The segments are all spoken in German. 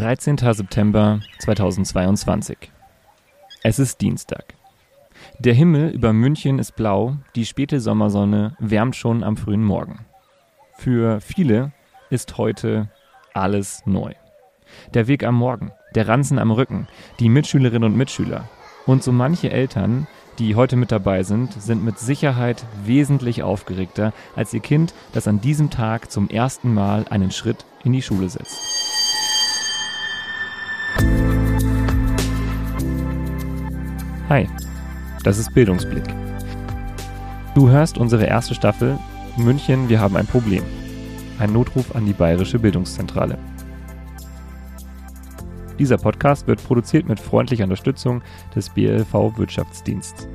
13. September 2022. Es ist Dienstag. Der Himmel über München ist blau, die späte Sommersonne wärmt schon am frühen Morgen. Für viele ist heute alles neu. Der Weg am Morgen, der Ranzen am Rücken, die Mitschülerinnen und Mitschüler und so manche Eltern, die heute mit dabei sind, sind mit Sicherheit wesentlich aufgeregter als ihr Kind, das an diesem Tag zum ersten Mal einen Schritt in die Schule setzt. Hi, das ist Bildungsblick. Du hörst unsere erste Staffel München, wir haben ein Problem. Ein Notruf an die Bayerische Bildungszentrale. Dieser Podcast wird produziert mit freundlicher Unterstützung des BLV Wirtschaftsdiensts.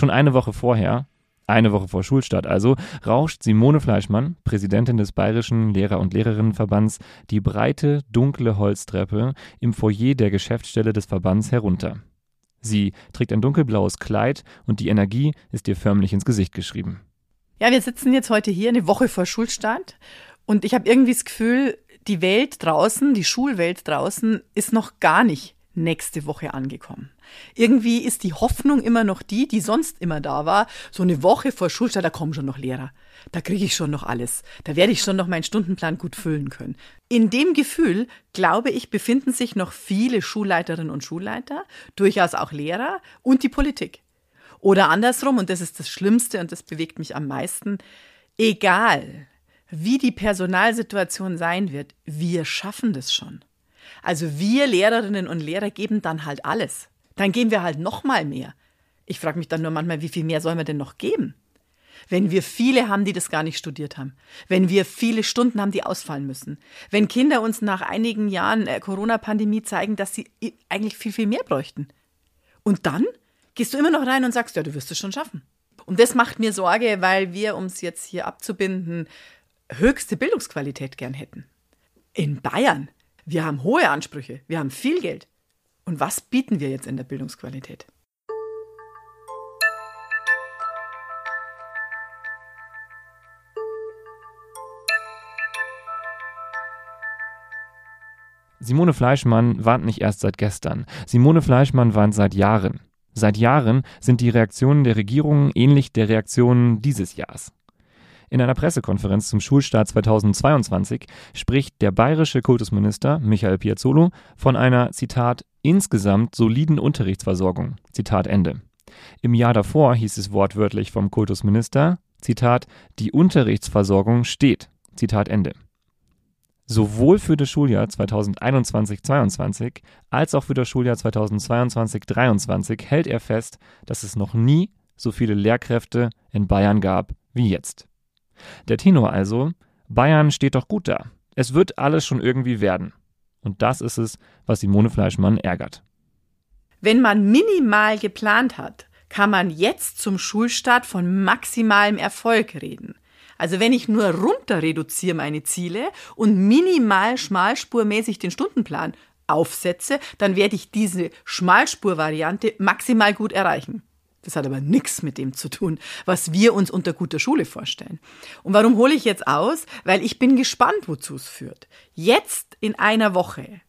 Schon eine Woche vorher, eine Woche vor Schulstart also, rauscht Simone Fleischmann, Präsidentin des Bayerischen Lehrer- und Lehrerinnenverbands, die breite, dunkle Holztreppe im Foyer der Geschäftsstelle des Verbands herunter. Sie trägt ein dunkelblaues Kleid und die Energie ist ihr förmlich ins Gesicht geschrieben. Ja, wir sitzen jetzt heute hier eine Woche vor Schulstart und ich habe irgendwie das Gefühl, die Welt draußen, die Schulwelt draußen ist noch gar nicht nächste Woche angekommen. Irgendwie ist die Hoffnung immer noch die, die sonst immer da war. So eine Woche vor Schulstart, da kommen schon noch Lehrer. Da kriege ich schon noch alles. Da werde ich schon noch meinen Stundenplan gut füllen können. In dem Gefühl, glaube ich, befinden sich noch viele Schulleiterinnen und Schulleiter, durchaus auch Lehrer und die Politik. Oder andersrum, und das ist das Schlimmste und das bewegt mich am meisten, egal wie die Personalsituation sein wird, wir schaffen das schon. Also wir Lehrerinnen und Lehrer geben dann halt alles. Dann geben wir halt noch mal mehr. Ich frage mich dann nur manchmal, wie viel mehr sollen wir denn noch geben? Wenn wir viele haben, die das gar nicht studiert haben. Wenn wir viele Stunden haben, die ausfallen müssen. Wenn Kinder uns nach einigen Jahren äh, Corona-Pandemie zeigen, dass sie eigentlich viel, viel mehr bräuchten. Und dann gehst du immer noch rein und sagst, ja, du wirst es schon schaffen. Und das macht mir Sorge, weil wir, um es jetzt hier abzubinden, höchste Bildungsqualität gern hätten. In Bayern wir haben hohe Ansprüche, wir haben viel Geld. Und was bieten wir jetzt in der Bildungsqualität? Simone Fleischmann warnt nicht erst seit gestern. Simone Fleischmann warnt seit Jahren. Seit Jahren sind die Reaktionen der Regierung ähnlich der Reaktionen dieses Jahres. In einer Pressekonferenz zum Schulstart 2022 spricht der bayerische Kultusminister Michael Piazzolo von einer, Zitat, insgesamt soliden Unterrichtsversorgung. Zitat Ende. Im Jahr davor hieß es wortwörtlich vom Kultusminister, Zitat, die Unterrichtsversorgung steht. Zitat Ende. Sowohl für das Schuljahr 2021-22 als auch für das Schuljahr 2022-23 hält er fest, dass es noch nie so viele Lehrkräfte in Bayern gab wie jetzt. Der Tenor also, Bayern steht doch gut da. Es wird alles schon irgendwie werden. Und das ist es, was Simone Fleischmann ärgert. Wenn man minimal geplant hat, kann man jetzt zum Schulstart von maximalem Erfolg reden. Also wenn ich nur runter reduziere meine Ziele und minimal schmalspurmäßig den Stundenplan aufsetze, dann werde ich diese Schmalspurvariante maximal gut erreichen. Das hat aber nichts mit dem zu tun, was wir uns unter guter Schule vorstellen. Und warum hole ich jetzt aus? Weil ich bin gespannt, wozu es führt. Jetzt in einer Woche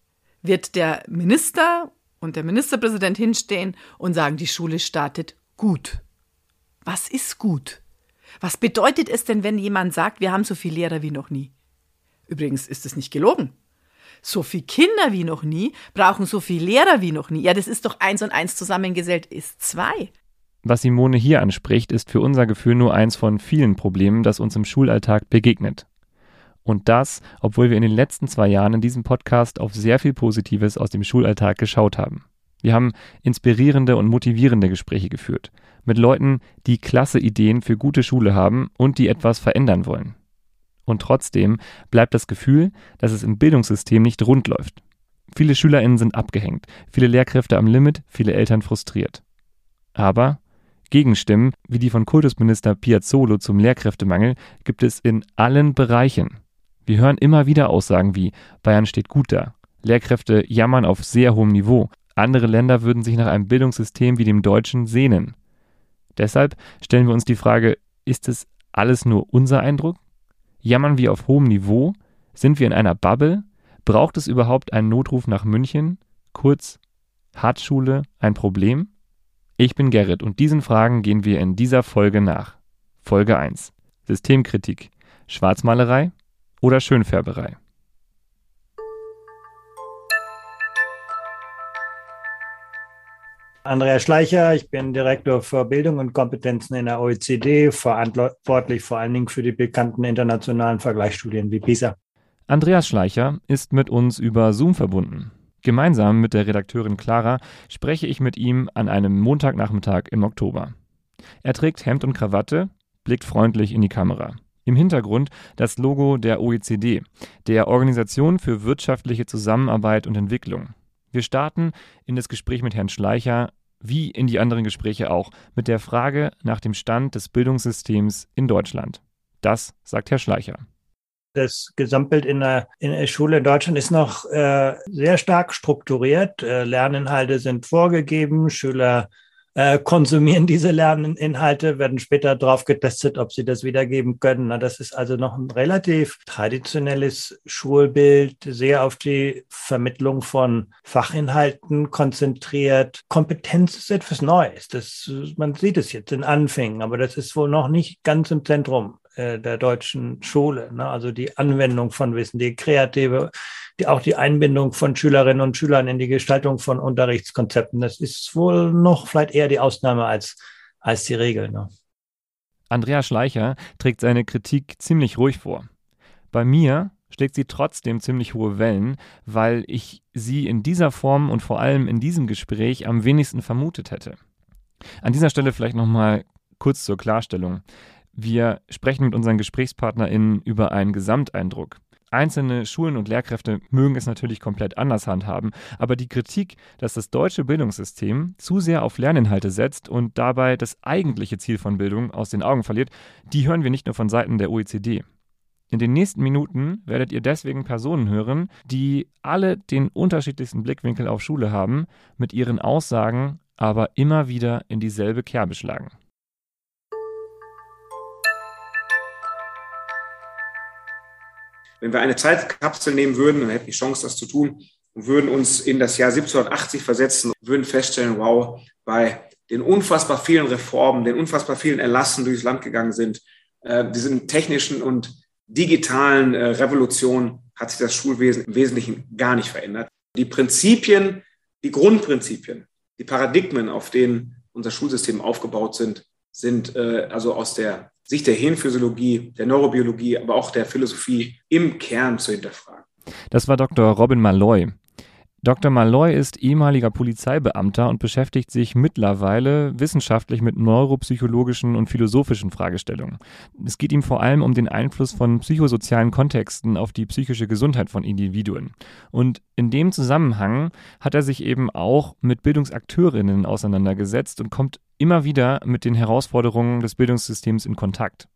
wird der Minister und der Ministerpräsident hinstehen und sagen, die Schule startet gut. Was ist gut? Was bedeutet es denn, wenn jemand sagt, wir haben so viele Lehrer wie noch nie? Übrigens ist es nicht gelogen. So viele Kinder wie noch nie brauchen so viele Lehrer wie noch nie. Ja, das ist doch eins und eins zusammengesellt ist zwei. Was Simone hier anspricht, ist für unser Gefühl nur eins von vielen Problemen, das uns im Schulalltag begegnet. Und das, obwohl wir in den letzten zwei Jahren in diesem Podcast auf sehr viel Positives aus dem Schulalltag geschaut haben. Wir haben inspirierende und motivierende Gespräche geführt. Mit Leuten, die klasse Ideen für gute Schule haben und die etwas verändern wollen. Und trotzdem bleibt das Gefühl, dass es im Bildungssystem nicht rund läuft. Viele SchülerInnen sind abgehängt, viele Lehrkräfte am Limit, viele Eltern frustriert. Aber Gegenstimmen, wie die von Kultusminister Piazzolo zum Lehrkräftemangel, gibt es in allen Bereichen. Wir hören immer wieder Aussagen wie Bayern steht gut da, Lehrkräfte jammern auf sehr hohem Niveau, Andere Länder würden sich nach einem Bildungssystem wie dem deutschen sehnen. Deshalb stellen wir uns die Frage, ist es alles nur unser Eindruck? Jammern wir auf hohem Niveau? Sind wir in einer Bubble? Braucht es überhaupt einen Notruf nach München? Kurz, hat Schule ein Problem? Ich bin Gerrit und diesen Fragen gehen wir in dieser Folge nach. Folge 1. Systemkritik. Schwarzmalerei oder Schönfärberei? Andreas Schleicher, ich bin Direktor für Bildung und Kompetenzen in der OECD, verantwortlich vor allen Dingen für die bekannten internationalen Vergleichsstudien wie PISA. Andreas Schleicher ist mit uns über Zoom verbunden. Gemeinsam mit der Redakteurin Clara spreche ich mit ihm an einem Montagnachmittag im Oktober. Er trägt Hemd und Krawatte, blickt freundlich in die Kamera. Im Hintergrund das Logo der OECD, der Organisation für wirtschaftliche Zusammenarbeit und Entwicklung. Wir starten in das Gespräch mit Herrn Schleicher, wie in die anderen Gespräche auch, mit der Frage nach dem Stand des Bildungssystems in Deutschland. Das sagt Herr Schleicher. Das Gesamtbild in der, in der Schule in Deutschland ist noch äh, sehr stark strukturiert. Äh, Lerninhalte sind vorgegeben, Schüler äh, konsumieren diese Lerninhalte, werden später drauf getestet, ob sie das wiedergeben können. Na, das ist also noch ein relativ traditionelles Schulbild, sehr auf die Vermittlung von Fachinhalten konzentriert. Kompetenz ist etwas Neues. Das, man sieht es jetzt in Anfängen, aber das ist wohl noch nicht ganz im Zentrum äh, der deutschen Schule. Ne? Also die Anwendung von Wissen, die kreative die, auch die Einbindung von Schülerinnen und Schülern in die Gestaltung von Unterrichtskonzepten. Das ist wohl noch vielleicht eher die Ausnahme als, als die Regel. Ne? Andrea Schleicher trägt seine Kritik ziemlich ruhig vor. Bei mir schlägt sie trotzdem ziemlich hohe Wellen, weil ich sie in dieser Form und vor allem in diesem Gespräch am wenigsten vermutet hätte. An dieser Stelle vielleicht nochmal kurz zur Klarstellung. Wir sprechen mit unseren GesprächspartnerInnen über einen Gesamteindruck. Einzelne Schulen und Lehrkräfte mögen es natürlich komplett anders handhaben, aber die Kritik, dass das deutsche Bildungssystem zu sehr auf Lerninhalte setzt und dabei das eigentliche Ziel von Bildung aus den Augen verliert, die hören wir nicht nur von Seiten der OECD. In den nächsten Minuten werdet ihr deswegen Personen hören, die alle den unterschiedlichsten Blickwinkel auf Schule haben, mit ihren Aussagen aber immer wieder in dieselbe Kerbe schlagen. Wenn wir eine Zeitkapsel nehmen würden, dann hätten wir die Chance, das zu tun und würden uns in das Jahr 1780 versetzen, würden feststellen, wow, bei den unfassbar vielen Reformen, den unfassbar vielen Erlassen durchs Land gegangen sind, äh, diesen technischen und digitalen äh, Revolutionen hat sich das Schulwesen im Wesentlichen gar nicht verändert. Die Prinzipien, die Grundprinzipien, die Paradigmen, auf denen unser Schulsystem aufgebaut sind, sind äh, also aus der Sicht der Hirnphysiologie, der Neurobiologie, aber auch der Philosophie im Kern zu hinterfragen. Das war Dr. Robin Malloy. Dr. Malloy ist ehemaliger Polizeibeamter und beschäftigt sich mittlerweile wissenschaftlich mit neuropsychologischen und philosophischen Fragestellungen. Es geht ihm vor allem um den Einfluss von psychosozialen Kontexten auf die psychische Gesundheit von Individuen. Und in dem Zusammenhang hat er sich eben auch mit Bildungsakteurinnen auseinandergesetzt und kommt immer wieder mit den Herausforderungen des Bildungssystems in Kontakt.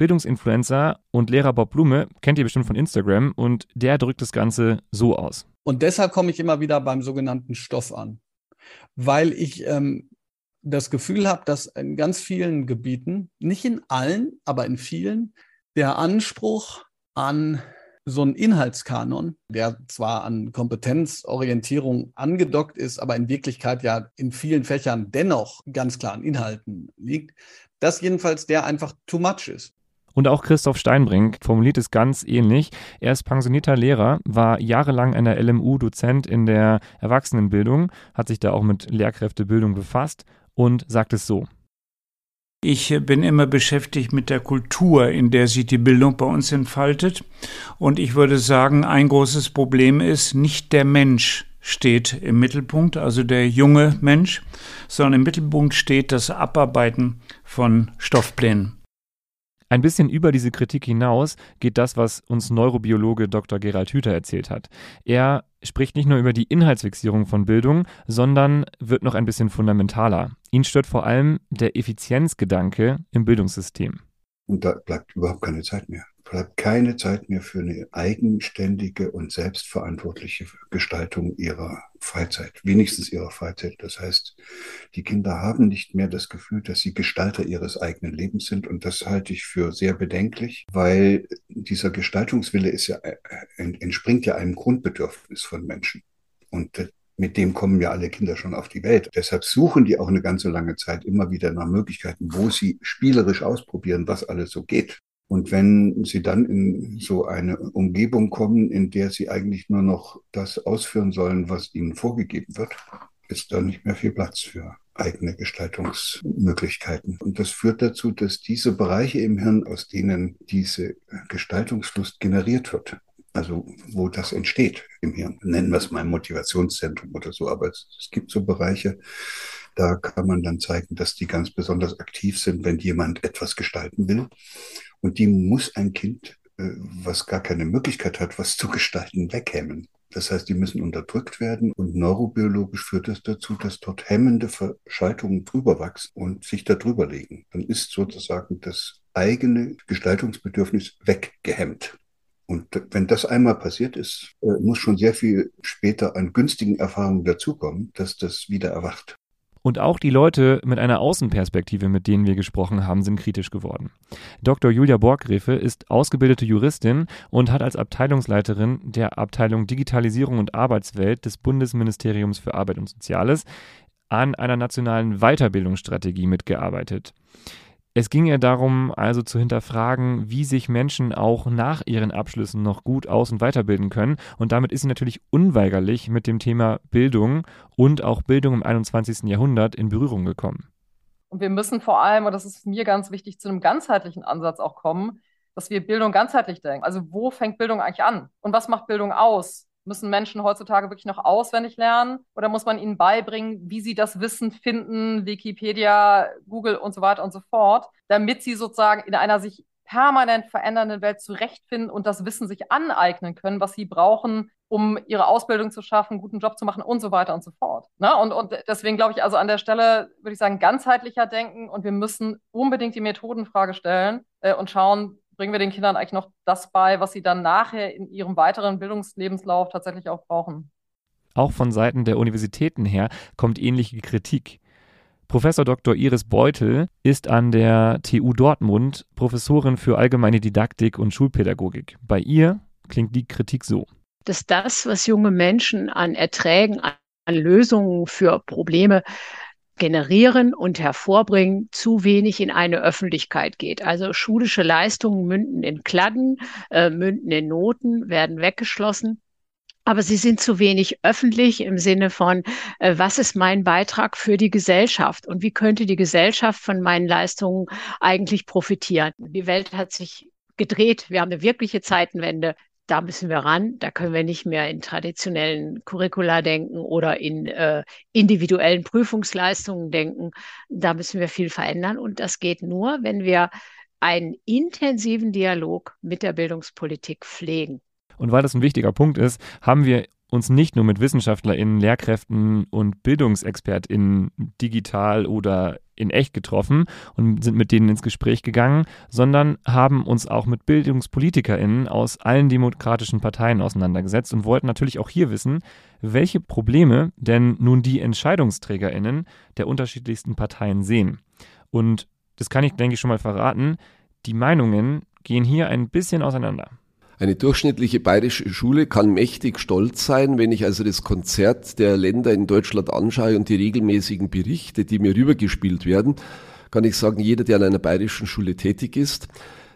Bildungsinfluencer und Lehrer Bob Blume kennt ihr bestimmt von Instagram und der drückt das Ganze so aus. Und deshalb komme ich immer wieder beim sogenannten Stoff an, weil ich ähm, das Gefühl habe, dass in ganz vielen Gebieten, nicht in allen, aber in vielen, der Anspruch an so einen Inhaltskanon, der zwar an Kompetenzorientierung angedockt ist, aber in Wirklichkeit ja in vielen Fächern dennoch ganz klar an Inhalten liegt, dass jedenfalls der einfach too much ist. Und auch Christoph Steinbrink formuliert es ganz ähnlich. Er ist pensionierter Lehrer, war jahrelang an der LMU Dozent in der Erwachsenenbildung, hat sich da auch mit Lehrkräftebildung befasst und sagt es so. Ich bin immer beschäftigt mit der Kultur, in der sich die Bildung bei uns entfaltet. Und ich würde sagen, ein großes Problem ist, nicht der Mensch steht im Mittelpunkt, also der junge Mensch, sondern im Mittelpunkt steht das Abarbeiten von Stoffplänen. Ein bisschen über diese Kritik hinaus geht das, was uns Neurobiologe Dr. Gerald Hüther erzählt hat. Er spricht nicht nur über die Inhaltsfixierung von Bildung, sondern wird noch ein bisschen fundamentaler. Ihn stört vor allem der Effizienzgedanke im Bildungssystem. Und da bleibt überhaupt keine Zeit mehr. Bleibt keine Zeit mehr für eine eigenständige und selbstverantwortliche Gestaltung ihrer Freizeit, wenigstens ihrer Freizeit. Das heißt, die Kinder haben nicht mehr das Gefühl, dass sie Gestalter ihres eigenen Lebens sind. Und das halte ich für sehr bedenklich, weil dieser Gestaltungswille ist ja, äh, entspringt ja einem Grundbedürfnis von Menschen. Und mit dem kommen ja alle Kinder schon auf die Welt. Deshalb suchen die auch eine ganze lange Zeit immer wieder nach Möglichkeiten, wo sie spielerisch ausprobieren, was alles so geht. Und wenn sie dann in so eine Umgebung kommen, in der sie eigentlich nur noch das ausführen sollen, was ihnen vorgegeben wird, ist da nicht mehr viel Platz für eigene Gestaltungsmöglichkeiten. Und das führt dazu, dass diese Bereiche im Hirn, aus denen diese Gestaltungslust generiert wird, also wo das entsteht im Hirn, nennen wir es mal Motivationszentrum oder so, aber es, es gibt so Bereiche, da kann man dann zeigen, dass die ganz besonders aktiv sind, wenn jemand etwas gestalten will. Und die muss ein Kind, äh, was gar keine Möglichkeit hat, was zu gestalten, weghemmen. Das heißt, die müssen unterdrückt werden und neurobiologisch führt das dazu, dass dort hemmende Verschaltungen drüber wachsen und sich da drüber legen. Dann ist sozusagen das eigene Gestaltungsbedürfnis weggehemmt. Und wenn das einmal passiert ist, äh, muss schon sehr viel später an günstigen Erfahrungen dazukommen, dass das wieder erwacht. Und auch die Leute mit einer Außenperspektive, mit denen wir gesprochen haben, sind kritisch geworden. Dr. Julia Borggräfe ist ausgebildete Juristin und hat als Abteilungsleiterin der Abteilung Digitalisierung und Arbeitswelt des Bundesministeriums für Arbeit und Soziales an einer nationalen Weiterbildungsstrategie mitgearbeitet. Es ging ihr darum, also zu hinterfragen, wie sich Menschen auch nach ihren Abschlüssen noch gut aus- und weiterbilden können. Und damit ist sie natürlich unweigerlich mit dem Thema Bildung und auch Bildung im 21. Jahrhundert in Berührung gekommen. Und wir müssen vor allem, und das ist mir ganz wichtig, zu einem ganzheitlichen Ansatz auch kommen, dass wir Bildung ganzheitlich denken. Also wo fängt Bildung eigentlich an? Und was macht Bildung aus? Müssen Menschen heutzutage wirklich noch auswendig lernen oder muss man ihnen beibringen, wie sie das Wissen finden, Wikipedia, Google und so weiter und so fort, damit sie sozusagen in einer sich permanent verändernden Welt zurechtfinden und das Wissen sich aneignen können, was sie brauchen, um ihre Ausbildung zu schaffen, einen guten Job zu machen und so weiter und so fort. Ne? Und, und deswegen glaube ich also an der Stelle, würde ich sagen, ganzheitlicher denken und wir müssen unbedingt die Methodenfrage stellen äh, und schauen, bringen wir den Kindern eigentlich noch das bei, was sie dann nachher in ihrem weiteren Bildungslebenslauf tatsächlich auch brauchen. Auch von Seiten der Universitäten her kommt ähnliche Kritik. Professor Dr. Iris Beutel ist an der TU Dortmund Professorin für allgemeine Didaktik und Schulpädagogik. Bei ihr klingt die Kritik so. Dass das, was junge Menschen an Erträgen, an Lösungen für Probleme generieren und hervorbringen, zu wenig in eine Öffentlichkeit geht. Also schulische Leistungen münden in Kladden, äh, münden in Noten, werden weggeschlossen. Aber sie sind zu wenig öffentlich im Sinne von, äh, was ist mein Beitrag für die Gesellschaft und wie könnte die Gesellschaft von meinen Leistungen eigentlich profitieren? Die Welt hat sich gedreht. Wir haben eine wirkliche Zeitenwende da müssen wir ran. Da können wir nicht mehr in traditionellen Curricula denken oder in äh, individuellen Prüfungsleistungen denken. Da müssen wir viel verändern. Und das geht nur, wenn wir einen intensiven Dialog mit der Bildungspolitik pflegen. Und weil das ein wichtiger Punkt ist, haben wir uns nicht nur mit WissenschaftlerInnen, Lehrkräften und BildungsexpertInnen digital oder in echt getroffen und sind mit denen ins Gespräch gegangen, sondern haben uns auch mit BildungspolitikerInnen aus allen demokratischen Parteien auseinandergesetzt und wollten natürlich auch hier wissen, welche Probleme denn nun die EntscheidungsträgerInnen der unterschiedlichsten Parteien sehen. Und das kann ich, denke ich, schon mal verraten, die Meinungen gehen hier ein bisschen auseinander. Eine durchschnittliche bayerische Schule kann mächtig stolz sein, wenn ich also das Konzert der Länder in Deutschland anschaue und die regelmäßigen Berichte, die mir rübergespielt werden, kann ich sagen, jeder, der an einer bayerischen Schule tätig ist,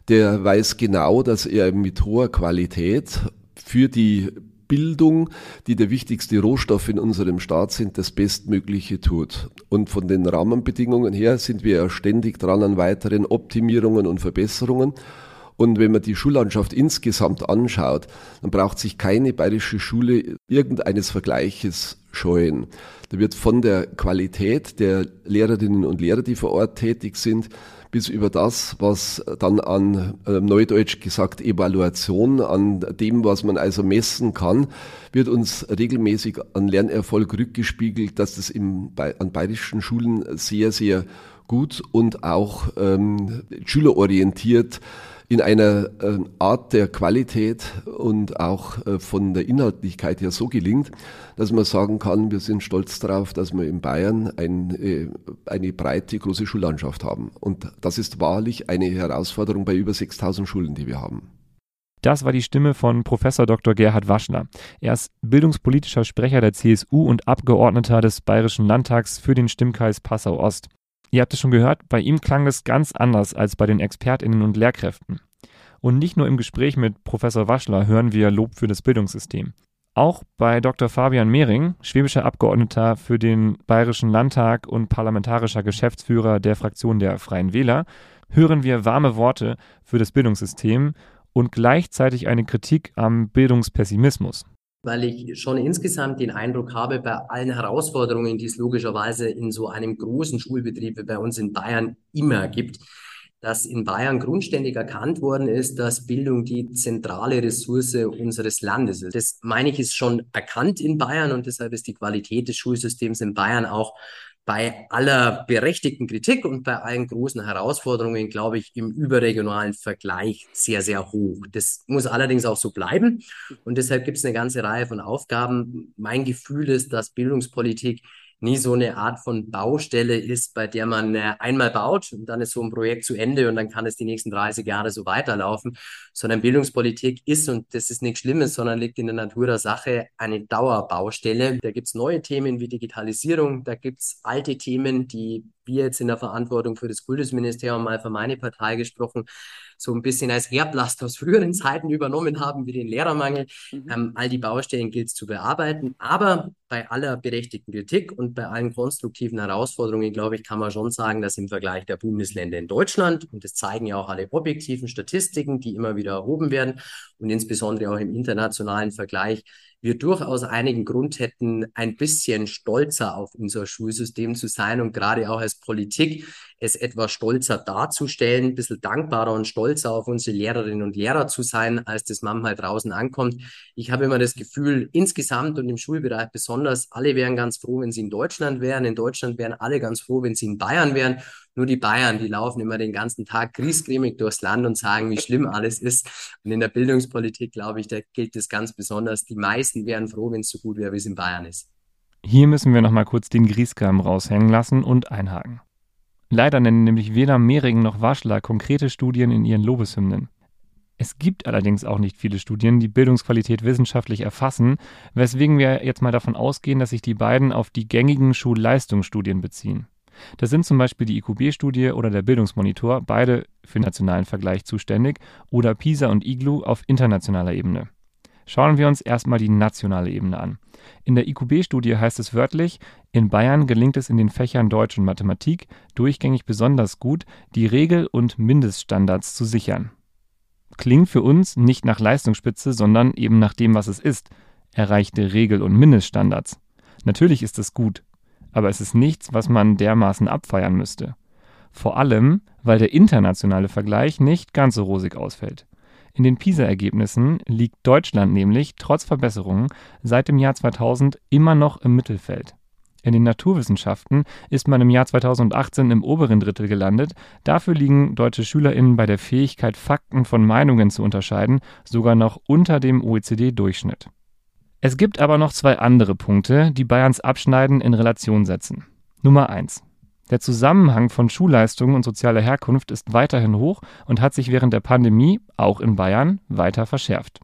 der weiß genau, dass er mit hoher Qualität für die Bildung, die der wichtigste Rohstoff in unserem Staat sind, das Bestmögliche tut. Und von den Rahmenbedingungen her sind wir ja ständig dran an weiteren Optimierungen und Verbesserungen. Und wenn man die Schullandschaft insgesamt anschaut, dann braucht sich keine bayerische Schule irgendeines Vergleiches scheuen. Da wird von der Qualität der Lehrerinnen und Lehrer, die vor Ort tätig sind, bis über das, was dann an äh, Neudeutsch gesagt Evaluation, an dem, was man also messen kann, wird uns regelmäßig an Lernerfolg rückgespiegelt, dass das im, bei, an bayerischen Schulen sehr, sehr gut und auch ähm, schülerorientiert in einer äh, Art der Qualität und auch äh, von der Inhaltlichkeit her so gelingt, dass man sagen kann, wir sind stolz darauf, dass wir in Bayern ein, äh, eine breite, große Schullandschaft haben. Und das ist wahrlich eine Herausforderung bei über 6000 Schulen, die wir haben. Das war die Stimme von Professor Dr. Gerhard Waschler. Er ist bildungspolitischer Sprecher der CSU und Abgeordneter des Bayerischen Landtags für den Stimmkreis Passau Ost. Ihr habt es schon gehört, bei ihm klang es ganz anders als bei den Expertinnen und Lehrkräften. Und nicht nur im Gespräch mit Professor Waschler hören wir Lob für das Bildungssystem. Auch bei Dr. Fabian Mehring, schwäbischer Abgeordneter für den Bayerischen Landtag und parlamentarischer Geschäftsführer der Fraktion der Freien Wähler, hören wir warme Worte für das Bildungssystem und gleichzeitig eine Kritik am Bildungspessimismus. Weil ich schon insgesamt den Eindruck habe, bei allen Herausforderungen, die es logischerweise in so einem großen Schulbetrieb wie bei uns in Bayern immer gibt, dass in Bayern grundständig erkannt worden ist, dass Bildung die zentrale Ressource unseres Landes ist. Das meine ich ist schon erkannt in Bayern und deshalb ist die Qualität des Schulsystems in Bayern auch bei aller berechtigten Kritik und bei allen großen Herausforderungen, glaube ich, im überregionalen Vergleich sehr, sehr hoch. Das muss allerdings auch so bleiben. Und deshalb gibt es eine ganze Reihe von Aufgaben. Mein Gefühl ist, dass Bildungspolitik nie so eine Art von Baustelle ist, bei der man äh, einmal baut und dann ist so ein Projekt zu Ende und dann kann es die nächsten 30 Jahre so weiterlaufen, sondern Bildungspolitik ist, und das ist nichts Schlimmes, sondern liegt in der Natur der Sache, eine Dauerbaustelle. Da gibt es neue Themen wie Digitalisierung, da gibt es alte Themen, die wir jetzt in der Verantwortung für das Kultusministerium mal für meine Partei gesprochen, so ein bisschen als Erblast aus früheren Zeiten übernommen haben, wie den Lehrermangel. Mhm. Ähm, all die Baustellen gilt es zu bearbeiten. Aber bei aller berechtigten Kritik und bei allen konstruktiven Herausforderungen, glaube ich, kann man schon sagen, dass im Vergleich der Bundesländer in Deutschland, und das zeigen ja auch alle objektiven Statistiken, die immer wieder erhoben werden, und insbesondere auch im internationalen Vergleich, wir durchaus einigen Grund hätten, ein bisschen stolzer auf unser Schulsystem zu sein und gerade auch als Politik es etwas stolzer darzustellen, ein bisschen dankbarer und stolzer auf unsere Lehrerinnen und Lehrer zu sein, als das manchmal draußen ankommt. Ich habe immer das Gefühl, insgesamt und im Schulbereich besonders, alle wären ganz froh, wenn sie in Deutschland wären. In Deutschland wären alle ganz froh, wenn sie in Bayern wären. Nur die Bayern, die laufen immer den ganzen Tag griesgrämig durchs Land und sagen, wie schlimm alles ist. Und in der Bildungspolitik, glaube ich, da gilt es ganz besonders. Die meisten wären froh, wenn es so gut wäre, wie es in Bayern ist. Hier müssen wir nochmal kurz den Griesgram raushängen lassen und einhaken. Leider nennen nämlich weder Mehring noch Waschler konkrete Studien in ihren Lobeshymnen. Es gibt allerdings auch nicht viele Studien, die Bildungsqualität wissenschaftlich erfassen, weswegen wir jetzt mal davon ausgehen, dass sich die beiden auf die gängigen Schulleistungsstudien beziehen. Das sind zum Beispiel die IQB-Studie oder der Bildungsmonitor, beide für nationalen Vergleich zuständig, oder PISA und IGLU auf internationaler Ebene. Schauen wir uns erstmal die nationale Ebene an. In der IQB-Studie heißt es wörtlich, in Bayern gelingt es in den Fächern Deutsch und Mathematik durchgängig besonders gut, die Regel- und Mindeststandards zu sichern. Klingt für uns nicht nach Leistungsspitze, sondern eben nach dem, was es ist, erreichte Regel- und Mindeststandards. Natürlich ist es gut, aber es ist nichts, was man dermaßen abfeiern müsste. Vor allem, weil der internationale Vergleich nicht ganz so rosig ausfällt. In den PISA-Ergebnissen liegt Deutschland nämlich trotz Verbesserungen seit dem Jahr 2000 immer noch im Mittelfeld. In den Naturwissenschaften ist man im Jahr 2018 im oberen Drittel gelandet. Dafür liegen deutsche SchülerInnen bei der Fähigkeit, Fakten von Meinungen zu unterscheiden, sogar noch unter dem OECD-Durchschnitt. Es gibt aber noch zwei andere Punkte, die Bayerns Abschneiden in Relation setzen. Nummer eins: Der Zusammenhang von Schulleistungen und sozialer Herkunft ist weiterhin hoch und hat sich während der Pandemie, auch in Bayern, weiter verschärft.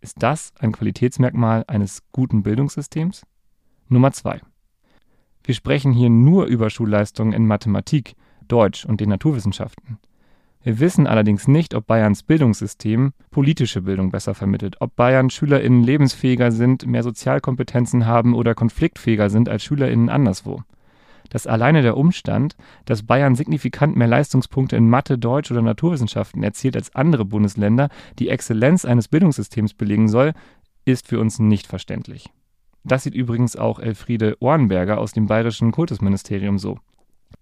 Ist das ein Qualitätsmerkmal eines guten Bildungssystems? Nummer zwei: Wir sprechen hier nur über Schulleistungen in Mathematik, Deutsch und den Naturwissenschaften. Wir wissen allerdings nicht, ob Bayerns Bildungssystem politische Bildung besser vermittelt, ob Bayern SchülerInnen lebensfähiger sind, mehr Sozialkompetenzen haben oder konfliktfähiger sind als SchülerInnen anderswo. Dass alleine der Umstand, dass Bayern signifikant mehr Leistungspunkte in Mathe, Deutsch oder Naturwissenschaften erzielt als andere Bundesländer, die Exzellenz eines Bildungssystems belegen soll, ist für uns nicht verständlich. Das sieht übrigens auch Elfriede Ohrenberger aus dem Bayerischen Kultusministerium so.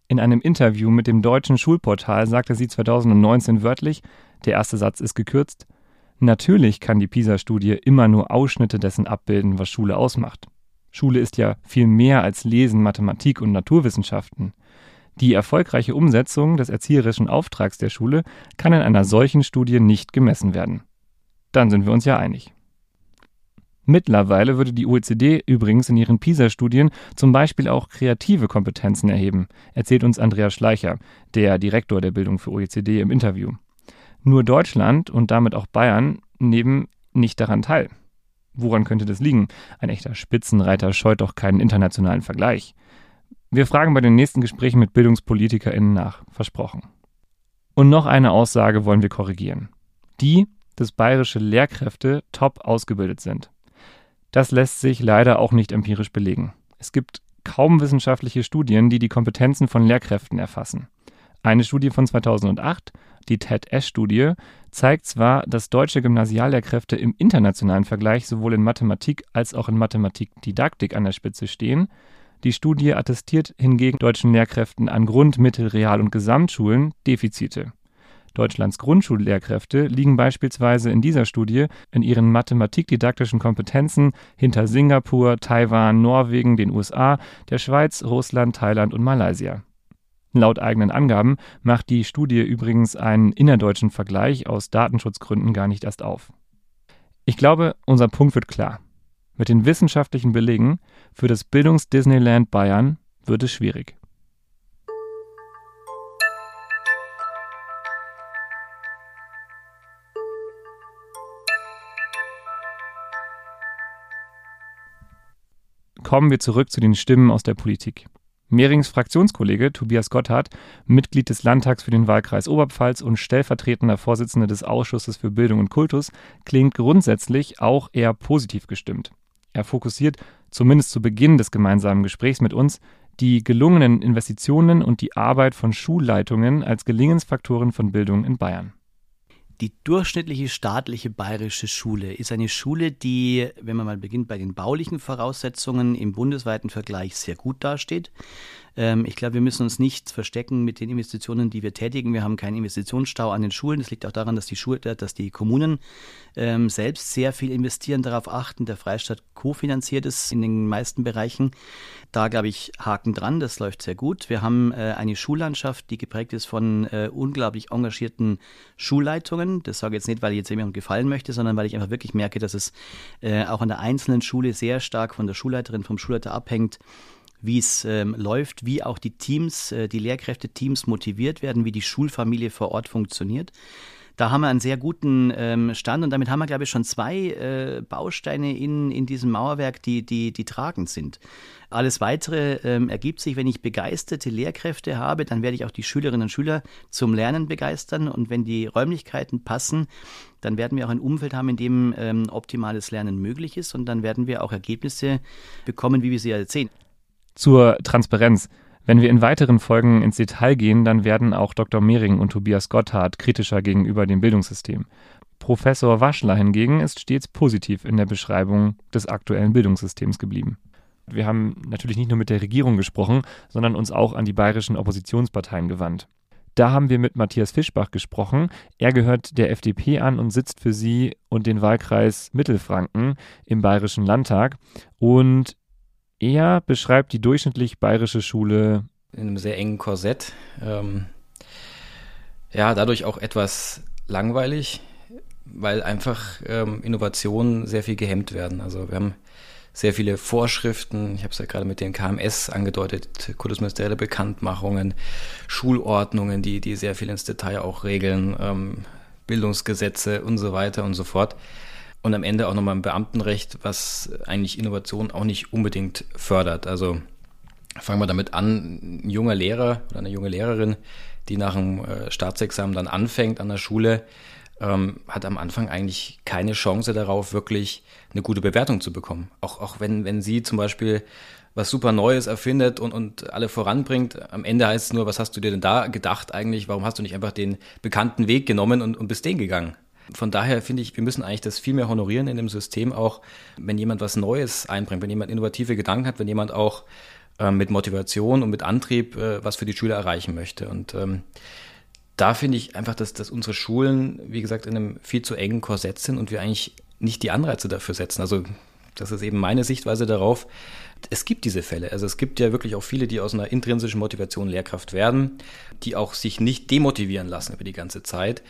In einem Interview mit dem deutschen Schulportal sagte sie 2019 wörtlich, der erste Satz ist gekürzt, Natürlich kann die PISA-Studie immer nur Ausschnitte dessen abbilden, was Schule ausmacht. Schule ist ja viel mehr als Lesen, Mathematik und Naturwissenschaften. Die erfolgreiche Umsetzung des erzieherischen Auftrags der Schule kann in einer solchen Studie nicht gemessen werden. Dann sind wir uns ja einig. Mittlerweile würde die OECD übrigens in ihren PISA-Studien zum Beispiel auch kreative Kompetenzen erheben, erzählt uns Andreas Schleicher, der Direktor der Bildung für OECD im Interview. Nur Deutschland und damit auch Bayern nehmen nicht daran teil. Woran könnte das liegen? Ein echter Spitzenreiter scheut doch keinen internationalen Vergleich. Wir fragen bei den nächsten Gesprächen mit BildungspolitikerInnen nach. Versprochen. Und noch eine Aussage wollen wir korrigieren. Die, dass bayerische Lehrkräfte top ausgebildet sind. Das lässt sich leider auch nicht empirisch belegen. Es gibt kaum wissenschaftliche Studien, die die Kompetenzen von Lehrkräften erfassen. Eine Studie von 2008, die TED-S-Studie, zeigt zwar, dass deutsche Gymnasiallehrkräfte im internationalen Vergleich sowohl in Mathematik als auch in Mathematikdidaktik an der Spitze stehen. Die Studie attestiert hingegen deutschen Lehrkräften an Grund-, Mittel-, Real- und Gesamtschulen Defizite. Deutschlands Grundschullehrkräfte liegen beispielsweise in dieser Studie in ihren mathematikdidaktischen Kompetenzen hinter Singapur, Taiwan, Norwegen, den USA, der Schweiz, Russland, Thailand und Malaysia. Laut eigenen Angaben macht die Studie übrigens einen innerdeutschen Vergleich aus Datenschutzgründen gar nicht erst auf. Ich glaube, unser Punkt wird klar. Mit den wissenschaftlichen Belegen für das Bildungs-Disneyland Bayern wird es schwierig. Kommen wir zurück zu den Stimmen aus der Politik. Mehrings Fraktionskollege Tobias Gotthard, Mitglied des Landtags für den Wahlkreis Oberpfalz und stellvertretender Vorsitzender des Ausschusses für Bildung und Kultus, klingt grundsätzlich auch eher positiv gestimmt. Er fokussiert, zumindest zu Beginn des gemeinsamen Gesprächs mit uns, die gelungenen Investitionen und die Arbeit von Schulleitungen als Gelingensfaktoren von Bildung in Bayern. Die durchschnittliche staatliche bayerische Schule ist eine Schule, die, wenn man mal beginnt bei den baulichen Voraussetzungen, im bundesweiten Vergleich sehr gut dasteht. Ähm, ich glaube, wir müssen uns nicht verstecken mit den Investitionen, die wir tätigen. Wir haben keinen Investitionsstau an den Schulen. Das liegt auch daran, dass die, Schule, dass die Kommunen ähm, selbst sehr viel investieren, darauf achten. Der Freistaat kofinanziert es in den meisten Bereichen. Da, glaube ich, Haken dran. Das läuft sehr gut. Wir haben äh, eine Schullandschaft, die geprägt ist von äh, unglaublich engagierten Schulleitungen. Das sage ich jetzt nicht, weil ich jetzt jemandem gefallen möchte, sondern weil ich einfach wirklich merke, dass es äh, auch an der einzelnen Schule sehr stark von der Schulleiterin, vom Schulleiter abhängt wie es ähm, läuft, wie auch die Teams, äh, die Lehrkräfteteams motiviert werden, wie die Schulfamilie vor Ort funktioniert. Da haben wir einen sehr guten ähm, Stand und damit haben wir, glaube ich, schon zwei äh, Bausteine in, in diesem Mauerwerk, die, die, die tragend sind. Alles Weitere ähm, ergibt sich, wenn ich begeisterte Lehrkräfte habe, dann werde ich auch die Schülerinnen und Schüler zum Lernen begeistern und wenn die Räumlichkeiten passen, dann werden wir auch ein Umfeld haben, in dem ähm, optimales Lernen möglich ist und dann werden wir auch Ergebnisse bekommen, wie wir sie ja sehen. Zur Transparenz. Wenn wir in weiteren Folgen ins Detail gehen, dann werden auch Dr. Mehring und Tobias Gotthard kritischer gegenüber dem Bildungssystem. Professor Waschler hingegen ist stets positiv in der Beschreibung des aktuellen Bildungssystems geblieben. Wir haben natürlich nicht nur mit der Regierung gesprochen, sondern uns auch an die bayerischen Oppositionsparteien gewandt. Da haben wir mit Matthias Fischbach gesprochen. Er gehört der FDP an und sitzt für sie und den Wahlkreis Mittelfranken im Bayerischen Landtag. Und er beschreibt die durchschnittlich bayerische Schule in einem sehr engen Korsett. Ähm, ja, dadurch auch etwas langweilig, weil einfach ähm, Innovationen sehr viel gehemmt werden. Also wir haben sehr viele Vorschriften, ich habe es ja gerade mit den KMS angedeutet, kultusministerielle Bekanntmachungen, Schulordnungen, die, die sehr viel ins Detail auch regeln, ähm, Bildungsgesetze und so weiter und so fort und am Ende auch nochmal ein Beamtenrecht, was eigentlich Innovation auch nicht unbedingt fördert. Also fangen wir damit an, ein junger Lehrer oder eine junge Lehrerin, die nach dem äh, Staatsexamen dann anfängt an der Schule, ähm, hat am Anfang eigentlich keine Chance darauf, wirklich eine gute Bewertung zu bekommen. Auch, auch wenn, wenn sie zum Beispiel was super Neues erfindet und, und alle voranbringt. Am Ende heißt es nur, was hast du dir denn da gedacht eigentlich? Warum hast du nicht einfach den bekannten Weg genommen und, und bist den gegangen? Von daher finde ich, wir müssen eigentlich das viel mehr honorieren in dem System, auch wenn jemand was Neues einbringt, wenn jemand innovative Gedanken hat, wenn jemand auch äh, mit Motivation und mit Antrieb äh, was für die Schüler erreichen möchte. Und ähm, da finde ich einfach, dass, dass unsere Schulen, wie gesagt, in einem viel zu engen Korsett sind und wir eigentlich nicht die Anreize dafür setzen. Also das ist eben meine Sichtweise darauf. es gibt diese Fälle. Also es gibt ja wirklich auch viele, die aus einer intrinsischen Motivation Lehrkraft werden, die auch sich nicht demotivieren lassen über die ganze Zeit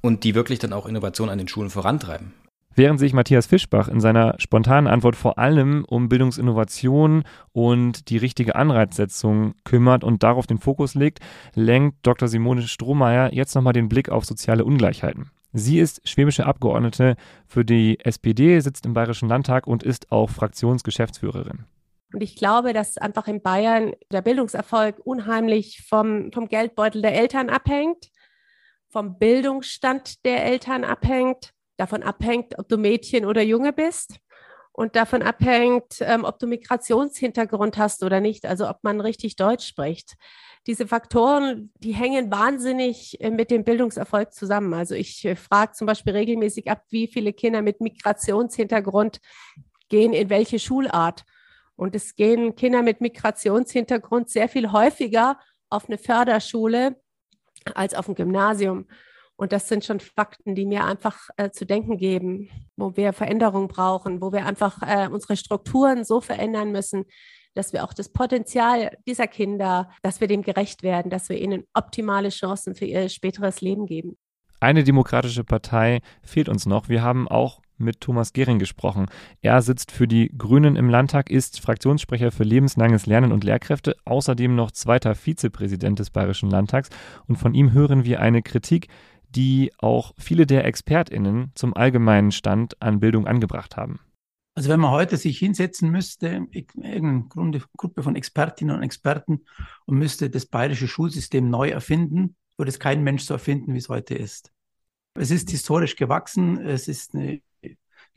und die wirklich dann auch Innovation an den Schulen vorantreiben. Während sich Matthias Fischbach in seiner spontanen Antwort vor allem um Bildungsinnovation und die richtige Anreizsetzung kümmert und darauf den Fokus legt, lenkt Dr. Simone Strohmeier jetzt nochmal den Blick auf soziale Ungleichheiten. Sie ist schwäbische Abgeordnete für die SPD, sitzt im Bayerischen Landtag und ist auch Fraktionsgeschäftsführerin. Und ich glaube, dass einfach in Bayern der Bildungserfolg unheimlich vom, vom Geldbeutel der Eltern abhängt, vom Bildungsstand der Eltern abhängt, davon abhängt, ob du Mädchen oder Junge bist und davon abhängt, ähm, ob du Migrationshintergrund hast oder nicht, also ob man richtig Deutsch spricht diese Faktoren, die hängen wahnsinnig äh, mit dem Bildungserfolg zusammen. Also ich äh, frage zum Beispiel regelmäßig ab, wie viele Kinder mit Migrationshintergrund gehen in welche Schulart. Und es gehen Kinder mit Migrationshintergrund sehr viel häufiger auf eine Förderschule als auf ein Gymnasium. Und das sind schon Fakten, die mir einfach äh, zu denken geben, wo wir Veränderungen brauchen, wo wir einfach äh, unsere Strukturen so verändern müssen, dass wir auch das Potenzial dieser Kinder, dass wir dem gerecht werden, dass wir ihnen optimale Chancen für ihr späteres Leben geben. Eine demokratische Partei fehlt uns noch. Wir haben auch mit Thomas Gehring gesprochen. Er sitzt für die Grünen im Landtag, ist Fraktionssprecher für lebenslanges Lernen und Lehrkräfte, außerdem noch zweiter Vizepräsident des Bayerischen Landtags. Und von ihm hören wir eine Kritik, die auch viele der ExpertInnen zum allgemeinen Stand an Bildung angebracht haben. Also wenn man heute sich hinsetzen müsste, irgendeine Gruppe von Expertinnen und Experten und müsste das bayerische Schulsystem neu erfinden, würde es kein Mensch so erfinden, wie es heute ist. Es ist historisch gewachsen, es ist eine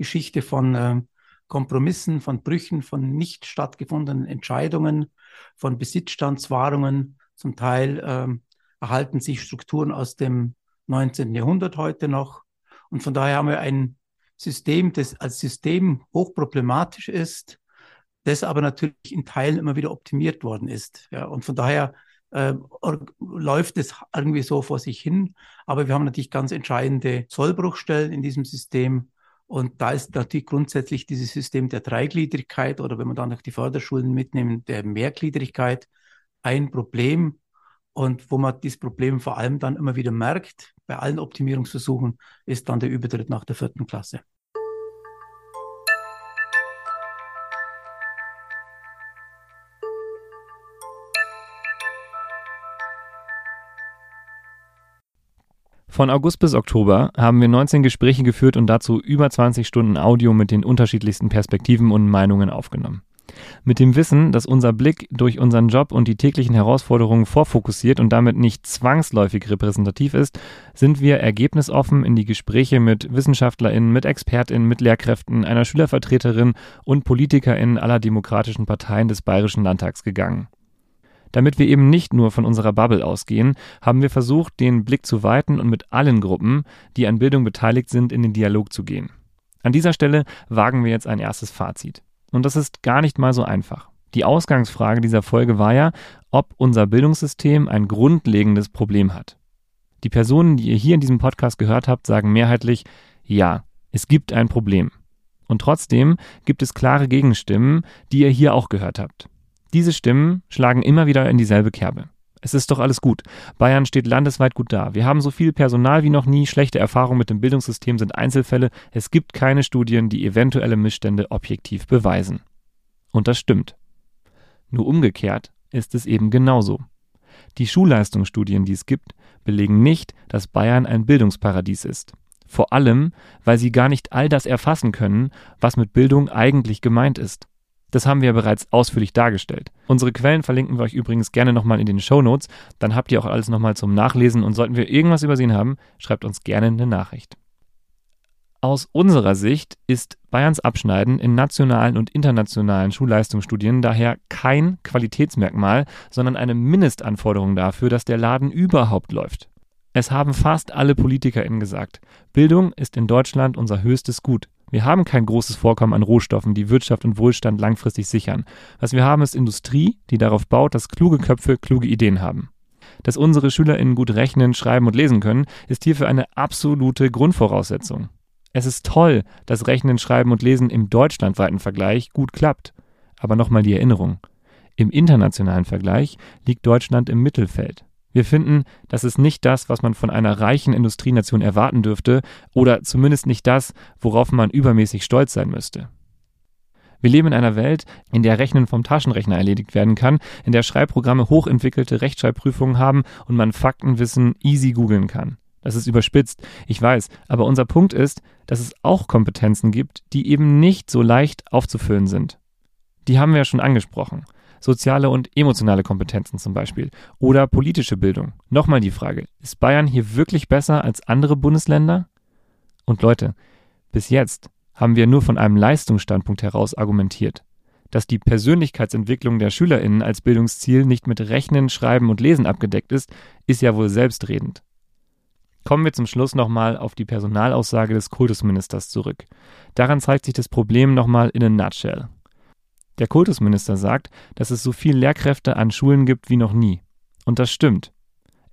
Geschichte von äh, Kompromissen, von Brüchen, von nicht stattgefundenen Entscheidungen, von Besitzstandswahrungen. Zum Teil äh, erhalten sich Strukturen aus dem 19. Jahrhundert heute noch. Und von daher haben wir ein System, das als System hochproblematisch ist, das aber natürlich in Teilen immer wieder optimiert worden ist. Ja, und von daher äh, läuft es irgendwie so vor sich hin. Aber wir haben natürlich ganz entscheidende Sollbruchstellen in diesem System. Und da ist natürlich grundsätzlich dieses System der Dreigliedrigkeit oder wenn man dann noch die Förderschulen mitnehmen, der Mehrgliedrigkeit ein Problem. Und wo man dieses Problem vor allem dann immer wieder merkt, bei allen Optimierungsversuchen, ist dann der Übertritt nach der vierten Klasse. Von August bis Oktober haben wir 19 Gespräche geführt und dazu über 20 Stunden Audio mit den unterschiedlichsten Perspektiven und Meinungen aufgenommen. Mit dem Wissen, dass unser Blick durch unseren Job und die täglichen Herausforderungen vorfokussiert und damit nicht zwangsläufig repräsentativ ist, sind wir ergebnisoffen in die Gespräche mit WissenschaftlerInnen, mit ExpertInnen, mit Lehrkräften, einer Schülervertreterin und PolitikerInnen aller demokratischen Parteien des Bayerischen Landtags gegangen. Damit wir eben nicht nur von unserer Bubble ausgehen, haben wir versucht, den Blick zu weiten und mit allen Gruppen, die an Bildung beteiligt sind, in den Dialog zu gehen. An dieser Stelle wagen wir jetzt ein erstes Fazit. Und das ist gar nicht mal so einfach. Die Ausgangsfrage dieser Folge war ja, ob unser Bildungssystem ein grundlegendes Problem hat. Die Personen, die ihr hier in diesem Podcast gehört habt, sagen mehrheitlich, ja, es gibt ein Problem. Und trotzdem gibt es klare Gegenstimmen, die ihr hier auch gehört habt. Diese Stimmen schlagen immer wieder in dieselbe Kerbe. Es ist doch alles gut. Bayern steht landesweit gut da. Wir haben so viel Personal wie noch nie. Schlechte Erfahrungen mit dem Bildungssystem sind Einzelfälle. Es gibt keine Studien, die eventuelle Missstände objektiv beweisen. Und das stimmt. Nur umgekehrt ist es eben genauso. Die Schulleistungsstudien, die es gibt, belegen nicht, dass Bayern ein Bildungsparadies ist. Vor allem, weil sie gar nicht all das erfassen können, was mit Bildung eigentlich gemeint ist. Das haben wir ja bereits ausführlich dargestellt. Unsere Quellen verlinken wir euch übrigens gerne nochmal in den Show Notes. Dann habt ihr auch alles nochmal zum Nachlesen und sollten wir irgendwas übersehen haben, schreibt uns gerne eine Nachricht. Aus unserer Sicht ist Bayerns Abschneiden in nationalen und internationalen Schulleistungsstudien daher kein Qualitätsmerkmal, sondern eine Mindestanforderung dafür, dass der Laden überhaupt läuft. Es haben fast alle PolitikerInnen gesagt, Bildung ist in Deutschland unser höchstes Gut. Wir haben kein großes Vorkommen an Rohstoffen, die Wirtschaft und Wohlstand langfristig sichern. Was wir haben, ist Industrie, die darauf baut, dass kluge Köpfe kluge Ideen haben. Dass unsere SchülerInnen gut rechnen, schreiben und lesen können, ist hierfür eine absolute Grundvoraussetzung. Es ist toll, dass Rechnen, Schreiben und Lesen im deutschlandweiten Vergleich gut klappt. Aber nochmal die Erinnerung. Im internationalen Vergleich liegt Deutschland im Mittelfeld. Wir finden, das ist nicht das, was man von einer reichen Industrienation erwarten dürfte oder zumindest nicht das, worauf man übermäßig stolz sein müsste. Wir leben in einer Welt, in der Rechnen vom Taschenrechner erledigt werden kann, in der Schreibprogramme hochentwickelte Rechtschreibprüfungen haben und man Faktenwissen easy googeln kann. Das ist überspitzt, ich weiß, aber unser Punkt ist, dass es auch Kompetenzen gibt, die eben nicht so leicht aufzufüllen sind. Die haben wir ja schon angesprochen soziale und emotionale Kompetenzen zum Beispiel oder politische Bildung. Nochmal die Frage, ist Bayern hier wirklich besser als andere Bundesländer? Und Leute, bis jetzt haben wir nur von einem Leistungsstandpunkt heraus argumentiert. Dass die Persönlichkeitsentwicklung der Schülerinnen als Bildungsziel nicht mit Rechnen, Schreiben und Lesen abgedeckt ist, ist ja wohl selbstredend. Kommen wir zum Schluss nochmal auf die Personalaussage des Kultusministers zurück. Daran zeigt sich das Problem nochmal in a nutshell. Der Kultusminister sagt, dass es so viel Lehrkräfte an Schulen gibt wie noch nie. Und das stimmt.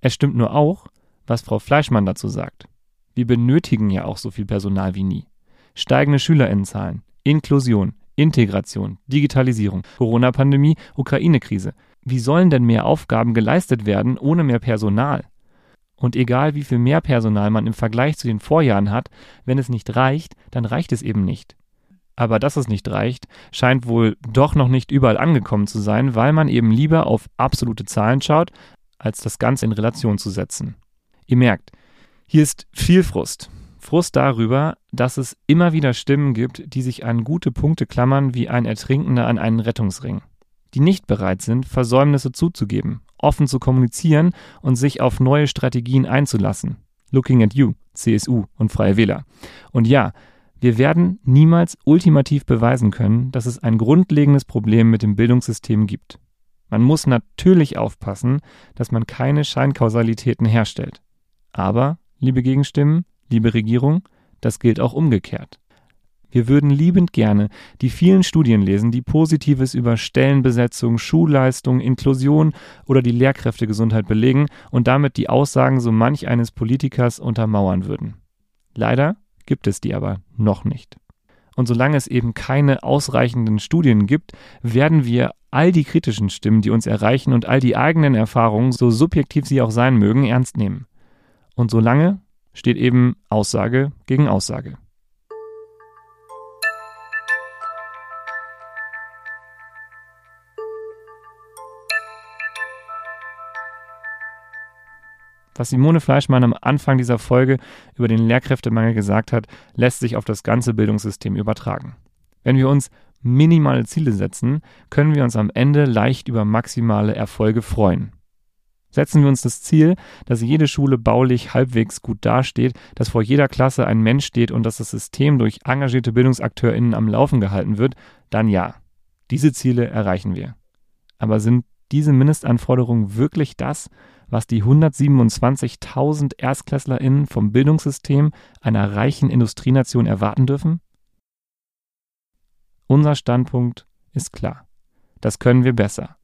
Es stimmt nur auch, was Frau Fleischmann dazu sagt. Wir benötigen ja auch so viel Personal wie nie. Steigende Schülerinnenzahlen, Inklusion, Integration, Digitalisierung, Corona-Pandemie, Ukraine-Krise. Wie sollen denn mehr Aufgaben geleistet werden ohne mehr Personal? Und egal wie viel mehr Personal man im Vergleich zu den Vorjahren hat, wenn es nicht reicht, dann reicht es eben nicht. Aber dass es nicht reicht, scheint wohl doch noch nicht überall angekommen zu sein, weil man eben lieber auf absolute Zahlen schaut, als das Ganze in Relation zu setzen. Ihr merkt, hier ist viel Frust. Frust darüber, dass es immer wieder Stimmen gibt, die sich an gute Punkte klammern wie ein Ertrinkender an einen Rettungsring. Die nicht bereit sind, Versäumnisse zuzugeben, offen zu kommunizieren und sich auf neue Strategien einzulassen. Looking at you, CSU und Freie Wähler. Und ja, wir werden niemals ultimativ beweisen können, dass es ein grundlegendes Problem mit dem Bildungssystem gibt. Man muss natürlich aufpassen, dass man keine Scheinkausalitäten herstellt. Aber, liebe Gegenstimmen, liebe Regierung, das gilt auch umgekehrt. Wir würden liebend gerne die vielen Studien lesen, die Positives über Stellenbesetzung, Schulleistung, Inklusion oder die Lehrkräftegesundheit belegen und damit die Aussagen so manch eines Politikers untermauern würden. Leider gibt es die aber noch nicht. Und solange es eben keine ausreichenden Studien gibt, werden wir all die kritischen Stimmen, die uns erreichen und all die eigenen Erfahrungen, so subjektiv sie auch sein mögen, ernst nehmen. Und solange steht eben Aussage gegen Aussage. Was Simone Fleischmann am Anfang dieser Folge über den Lehrkräftemangel gesagt hat, lässt sich auf das ganze Bildungssystem übertragen. Wenn wir uns minimale Ziele setzen, können wir uns am Ende leicht über maximale Erfolge freuen. Setzen wir uns das Ziel, dass jede Schule baulich halbwegs gut dasteht, dass vor jeder Klasse ein Mensch steht und dass das System durch engagierte BildungsakteurInnen am Laufen gehalten wird, dann ja. Diese Ziele erreichen wir. Aber sind diese Mindestanforderungen wirklich das, was die 127.000 ErstklässlerInnen vom Bildungssystem einer reichen Industrienation erwarten dürfen? Unser Standpunkt ist klar. Das können wir besser.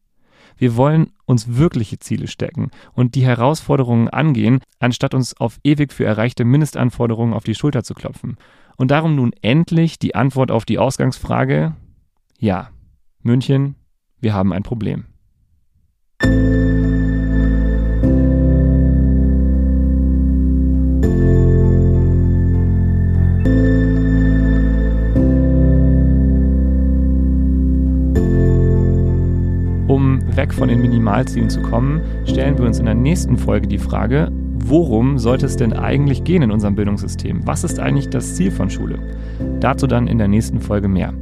Wir wollen uns wirkliche Ziele stecken und die Herausforderungen angehen, anstatt uns auf ewig für erreichte Mindestanforderungen auf die Schulter zu klopfen. Und darum nun endlich die Antwort auf die Ausgangsfrage, ja, München, wir haben ein Problem. Weg von den Minimalzielen zu kommen, stellen wir uns in der nächsten Folge die Frage, worum sollte es denn eigentlich gehen in unserem Bildungssystem? Was ist eigentlich das Ziel von Schule? Dazu dann in der nächsten Folge mehr.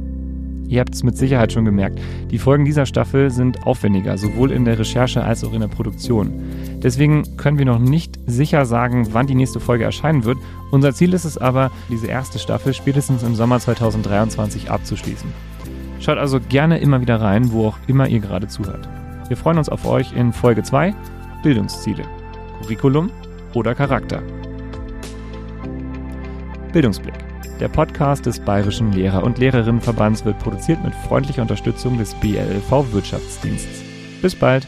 Ihr habt es mit Sicherheit schon gemerkt, die Folgen dieser Staffel sind aufwendiger, sowohl in der Recherche als auch in der Produktion. Deswegen können wir noch nicht sicher sagen, wann die nächste Folge erscheinen wird. Unser Ziel ist es aber, diese erste Staffel spätestens im Sommer 2023 abzuschließen. Schaut also gerne immer wieder rein, wo auch immer ihr gerade zuhört. Wir freuen uns auf euch in Folge 2 Bildungsziele, Curriculum oder Charakter. Bildungsblick. Der Podcast des Bayerischen Lehrer- und Lehrerinnenverbands wird produziert mit freundlicher Unterstützung des BLV Wirtschaftsdienstes. Bis bald!